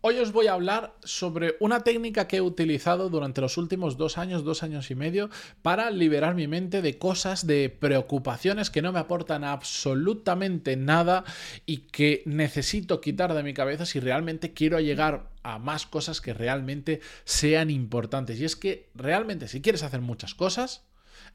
Hoy os voy a hablar sobre una técnica que he utilizado durante los últimos dos años, dos años y medio, para liberar mi mente de cosas, de preocupaciones que no me aportan absolutamente nada y que necesito quitar de mi cabeza si realmente quiero llegar a más cosas que realmente sean importantes. Y es que realmente si quieres hacer muchas cosas,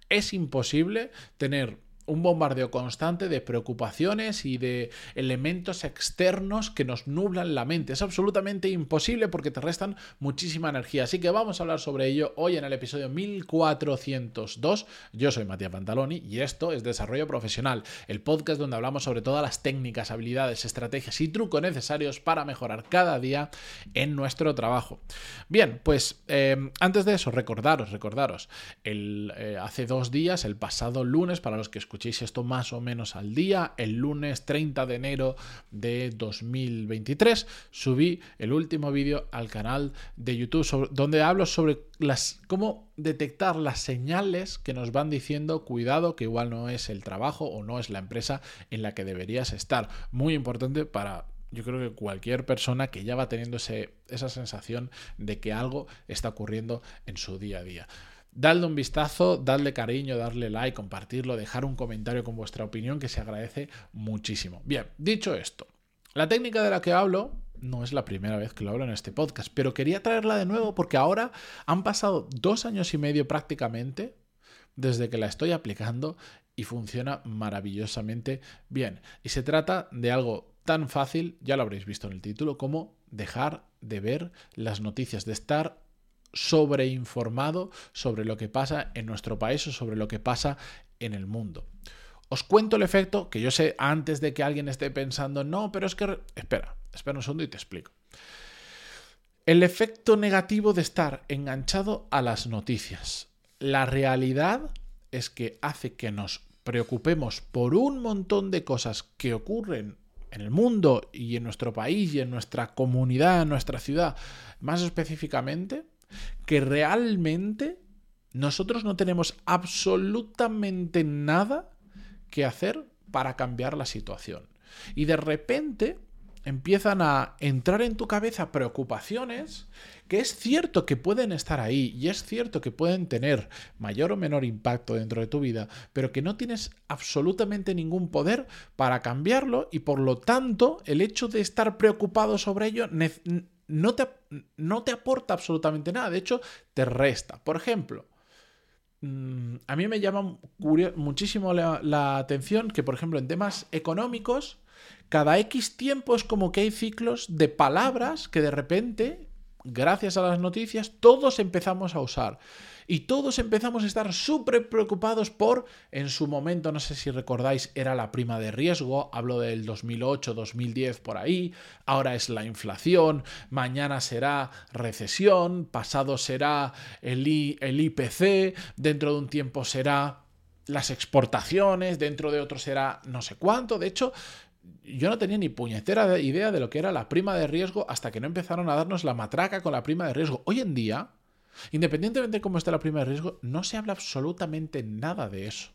es imposible tener un bombardeo constante de preocupaciones y de elementos externos que nos nublan la mente. Es absolutamente imposible porque te restan muchísima energía. Así que vamos a hablar sobre ello hoy en el episodio 1402. Yo soy Matías Pantaloni y esto es Desarrollo Profesional, el podcast donde hablamos sobre todas las técnicas, habilidades, estrategias y trucos necesarios para mejorar cada día en nuestro trabajo. Bien, pues eh, antes de eso, recordaros, recordaros, el, eh, hace dos días, el pasado lunes, para los que escuchéis esto más o menos al día, el lunes 30 de enero de 2023 subí el último vídeo al canal de YouTube donde hablo sobre las, cómo detectar las señales que nos van diciendo cuidado que igual no es el trabajo o no es la empresa en la que deberías estar. Muy importante para yo creo que cualquier persona que ya va teniendo esa sensación de que algo está ocurriendo en su día a día. Dadle un vistazo, dadle cariño, darle like, compartirlo, dejar un comentario con vuestra opinión que se agradece muchísimo. Bien, dicho esto, la técnica de la que hablo no es la primera vez que lo hablo en este podcast, pero quería traerla de nuevo porque ahora han pasado dos años y medio prácticamente desde que la estoy aplicando y funciona maravillosamente bien. Y se trata de algo tan fácil, ya lo habréis visto en el título, como dejar de ver las noticias, de estar sobreinformado sobre lo que pasa en nuestro país o sobre lo que pasa en el mundo. Os cuento el efecto que yo sé antes de que alguien esté pensando, no, pero es que... Espera, espera un segundo y te explico. El efecto negativo de estar enganchado a las noticias. La realidad es que hace que nos preocupemos por un montón de cosas que ocurren en el mundo y en nuestro país y en nuestra comunidad, en nuestra ciudad, más específicamente, que realmente nosotros no tenemos absolutamente nada que hacer para cambiar la situación. Y de repente empiezan a entrar en tu cabeza preocupaciones que es cierto que pueden estar ahí y es cierto que pueden tener mayor o menor impacto dentro de tu vida, pero que no tienes absolutamente ningún poder para cambiarlo y por lo tanto el hecho de estar preocupado sobre ello no te, no te aporta absolutamente nada, de hecho te resta. Por ejemplo, mm, a mí me llama muchísimo la, la, atención que, por ejemplo, en temas económicos, cada X tiempo es como que hay ciclos de palabras que de repente, gracias a las noticias, todos empezamos a usar. Y todos empezamos a estar súper preocupados por, en su momento, no sé si recordáis, era la prima de riesgo, hablo del 2008, 2010 por ahí, ahora es la inflación, mañana será recesión, pasado será el, el IPC, dentro de un tiempo será las exportaciones, dentro de otro será no sé cuánto, de hecho yo no tenía ni puñetera idea de lo que era la prima de riesgo hasta que no empezaron a darnos la matraca con la prima de riesgo. Hoy en día, Independientemente de cómo esté la prima riesgo, no se habla absolutamente nada de eso.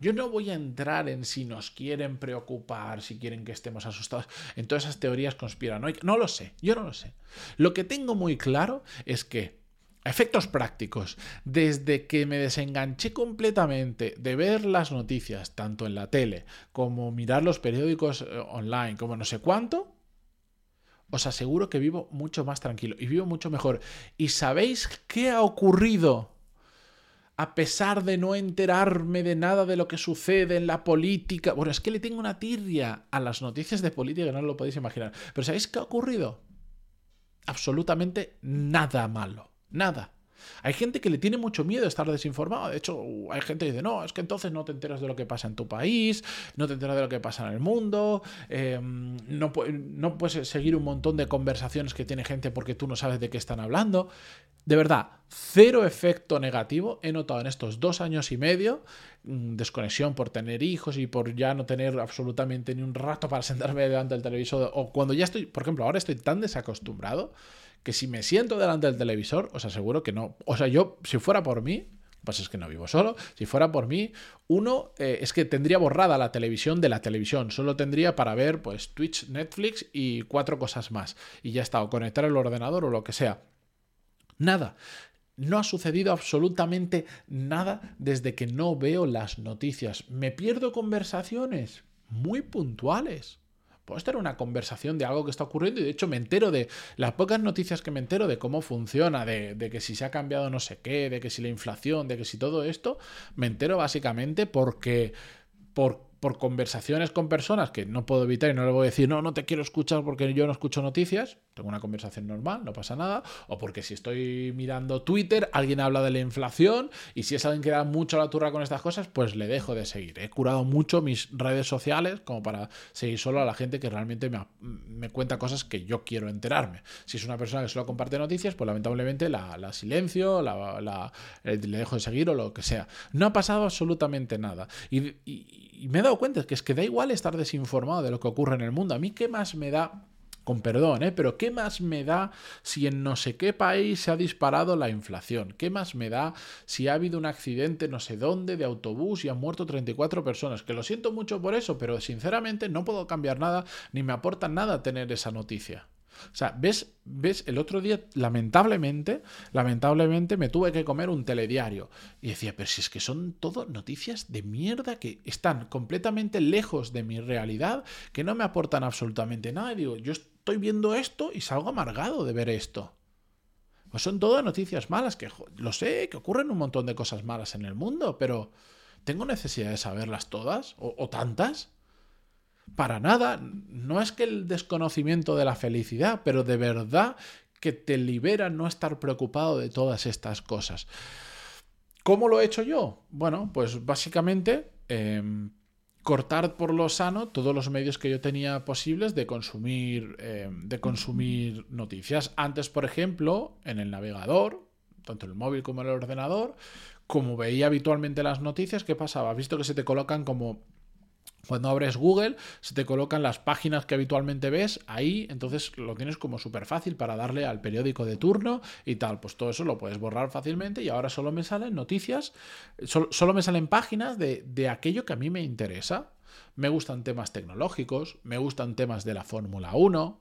Yo no voy a entrar en si nos quieren preocupar, si quieren que estemos asustados, en todas esas teorías conspiranoicas. No lo sé, yo no lo sé. Lo que tengo muy claro es que, efectos prácticos, desde que me desenganché completamente de ver las noticias, tanto en la tele como mirar los periódicos eh, online, como no sé cuánto, os aseguro que vivo mucho más tranquilo y vivo mucho mejor. ¿Y sabéis qué ha ocurrido? A pesar de no enterarme de nada de lo que sucede en la política. Bueno, es que le tengo una tirria a las noticias de política, no lo podéis imaginar. Pero ¿sabéis qué ha ocurrido? Absolutamente nada malo. Nada. Hay gente que le tiene mucho miedo estar desinformado. De hecho, hay gente que dice, no, es que entonces no te enteras de lo que pasa en tu país, no te enteras de lo que pasa en el mundo, em, no, no puedes seguir un montón de conversaciones que tiene gente porque tú no sabes de qué están hablando. De verdad, cero efecto negativo he notado en estos dos años y medio, mm, desconexión por tener hijos y por ya no tener absolutamente ni un rato para sentarme delante del televisor, o cuando ya estoy, por ejemplo, ahora estoy tan desacostumbrado que si me siento delante del televisor, os aseguro que no. O sea, yo, si fuera por mí, Pues es que no vivo solo. Si fuera por mí, uno eh, es que tendría borrada la televisión de la televisión. Solo tendría para ver pues Twitch, Netflix y cuatro cosas más. Y ya está, o conectar el ordenador o lo que sea. Nada. No ha sucedido absolutamente nada desde que no veo las noticias. Me pierdo conversaciones muy puntuales puedo tener una conversación de algo que está ocurriendo y de hecho me entero de las pocas noticias que me entero de cómo funciona, de, que si se ha cambiado no sé qué, de que si la inflación, de que si todo esto, me entero básicamente porque por por conversaciones con personas que no puedo evitar y no le voy a decir, no, no te quiero escuchar porque yo no escucho noticias, tengo una conversación normal, no pasa nada, o porque si estoy mirando Twitter, alguien habla de la inflación y si es alguien que da mucho la turra con estas cosas, pues le dejo de seguir. He curado mucho mis redes sociales como para seguir solo a la gente que realmente me, cuenta cosas que yo quiero enterarme. Si es una persona que solo comparte noticias, pues lamentablemente la, silencio, la, le dejo de seguir o lo que sea. No ha pasado absolutamente nada. y, y me he dado cuenta que es que da igual estar desinformado de lo que ocurre en el mundo. A mí qué más me da con perdón, ¿eh? pero ¿qué más me da si en no sé qué país se ha disparado la inflación? ¿Qué más me da si ha habido un accidente no sé dónde de autobús y han muerto 34 personas? Que lo siento mucho por eso, pero sinceramente no puedo cambiar nada ni me aporta nada tener esa noticia. O sea, ves, ves, el otro día, lamentablemente, lamentablemente me tuve que comer un telediario. Y decía, pero si es que son todo noticias de mierda que están completamente lejos de mi realidad, que no me aportan absolutamente nada. Y digo, yo estoy viendo esto y salgo amargado de ver esto. Pues son todas noticias malas, que lo sé, que ocurren un montón de cosas malas en el mundo, pero ¿tengo necesidad de saberlas todas? ¿O, o tantas? Para nada, no es que el desconocimiento de la felicidad, pero de verdad que te libera no estar preocupado de todas estas cosas. ¿Cómo lo he hecho yo? Bueno, pues básicamente em, cortar por lo sano todos los medios que yo tenía posibles de consumir, em, de consumir noticias. Antes, por ejemplo, en el navegador, tanto el móvil como el ordenador, como veía habitualmente las noticias, ¿qué pasaba? Visto que se te colocan como cuando abres Google, se te colocan las páginas que habitualmente ves ahí, entonces lo tienes como súper fácil para darle al periódico de turno y tal. Pues todo eso lo puedes borrar fácilmente y ahora solo me salen noticias, solo, me salen páginas de, de aquello que a mí me interesa. Me gustan temas tecnológicos, me gustan temas de la Fórmula 1,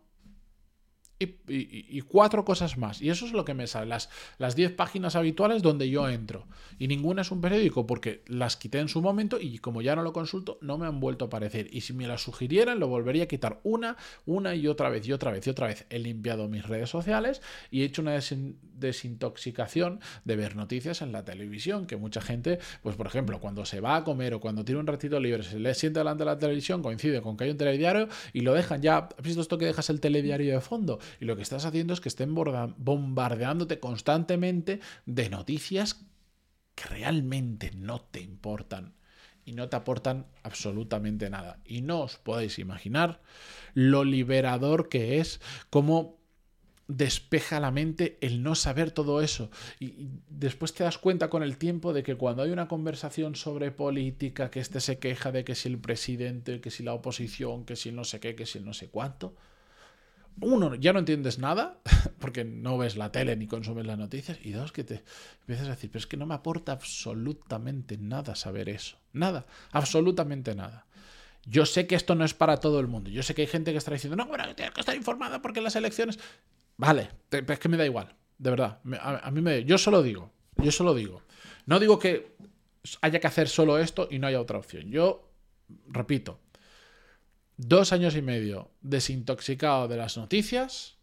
y, cuatro cosas más. Y eso es lo que me sale, las, las diez páginas habituales donde yo entro. Y ninguna es un periódico porque las quité en su momento y como ya no lo consulto, no me han vuelto a aparecer. Y si me las sugirieran, lo volvería a quitar una, una y otra vez y otra vez y otra vez. He limpiado mis redes sociales y he hecho una desintoxicación de ver noticias en la televisión, que mucha gente, pues por ejemplo, cuando se va a comer o cuando tiene un ratito libre, se le siente delante de la televisión, coincide con que hay un telediario y lo dejan ya. ¿Has visto esto que dejas el telediario de fondo? Y lo que estás haciendo es que estén bombardeándote constantemente de noticias que realmente no te importan y no te aportan absolutamente nada. Y no os podéis imaginar lo liberador que es, cómo despeja la mente el no saber todo eso. Y, después te das cuenta con el tiempo de que cuando hay una conversación sobre política, que este se queja de que si el presidente, que si la oposición, que si no sé qué, que si no sé cuánto, uno, ya no entiendes nada, porque no ves la tele ni consumes las noticias, y dos, que te empiezas a decir, pero es que no me aporta absolutamente nada saber eso. Nada, absolutamente nada. Yo sé que esto no es para todo el mundo. Yo sé que hay gente que está diciendo, no, bueno, tienes que estar informada porque las elecciones. Vale, es que me da igual, de verdad. A, mí me. Yo solo digo, yo solo digo. No digo que haya que hacer solo esto y no haya otra opción. Yo, repito, Dos años y medio desintoxicado de las noticias,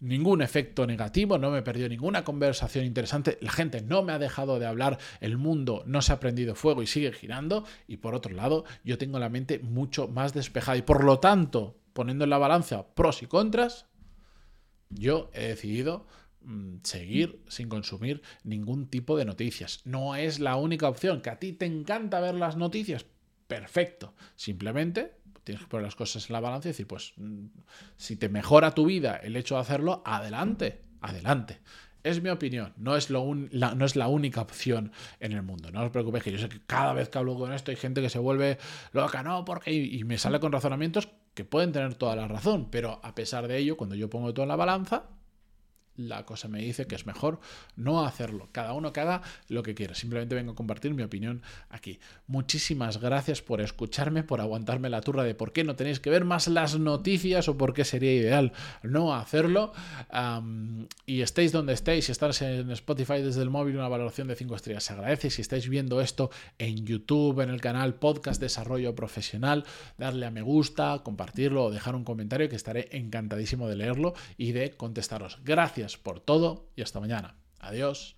ningún efecto negativo, no me perdió ninguna conversación interesante, la gente no me ha dejado de hablar, el mundo no se ha prendido fuego y sigue girando, y por otro lado, yo tengo la mente mucho más despejada y por lo tanto, poniendo en la balanza pros y contras, yo he decidido mm, seguir sin consumir ningún tipo de noticias. No es la única opción, que a ti te encanta ver las noticias, perfecto, simplemente tienes que poner las cosas en la balanza y decir, pues, mm, si te mejora tu vida el hecho de hacerlo, adelante, adelante. Es mi opinión, no es, lo la, no es la única opción en el mundo. No os preocupéis, que yo sé que cada vez que hablo con esto hay gente que se vuelve loca, no, porque. Y, me sale con razonamientos que pueden tener toda la razón, pero a pesar de ello, cuando yo pongo todo en la balanza, la cosa me dice que es mejor no hacerlo. Cada uno que haga lo que quiera. Simplemente vengo a compartir mi opinión aquí. Muchísimas gracias por escucharme, por aguantarme la turra de por qué no tenéis que ver más las noticias o por qué sería ideal no hacerlo. y estéis donde estéis, si estáis en Spotify desde el móvil, una valoración de 5 estrellas se agradece. Si estáis viendo esto en YouTube, en el canal Podcast Desarrollo Profesional, darle a me gusta, compartirlo o dejar un comentario que estaré encantadísimo de leerlo y de contestaros. Por todo y hasta mañana. Adiós.